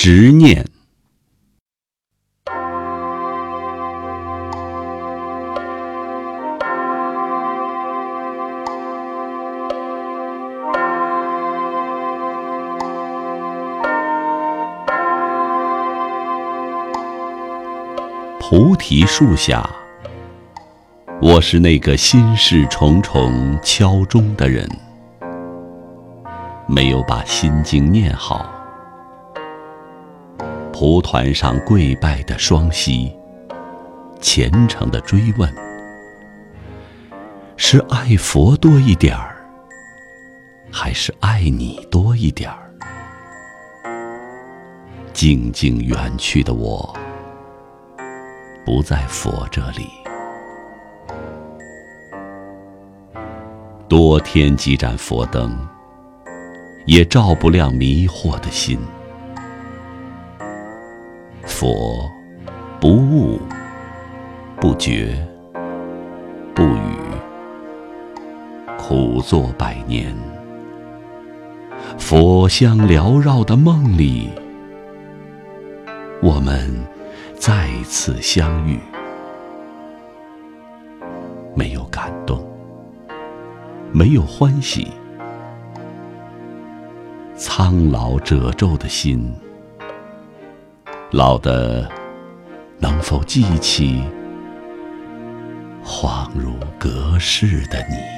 执念。菩提树下，我是那个心事重重敲钟的人，没有把心经念好。蒲团上跪拜的双膝，虔诚的追问：是爱佛多一点儿，还是爱你多一点儿？静静远去的我。不在佛这里，多添几盏佛灯，也照不亮迷惑的心。佛不悟，不觉，不语，苦坐百年。佛香缭绕的梦里，我们。再次相遇，没有感动，没有欢喜，苍老褶皱的心，老的能否记起恍如隔世的你？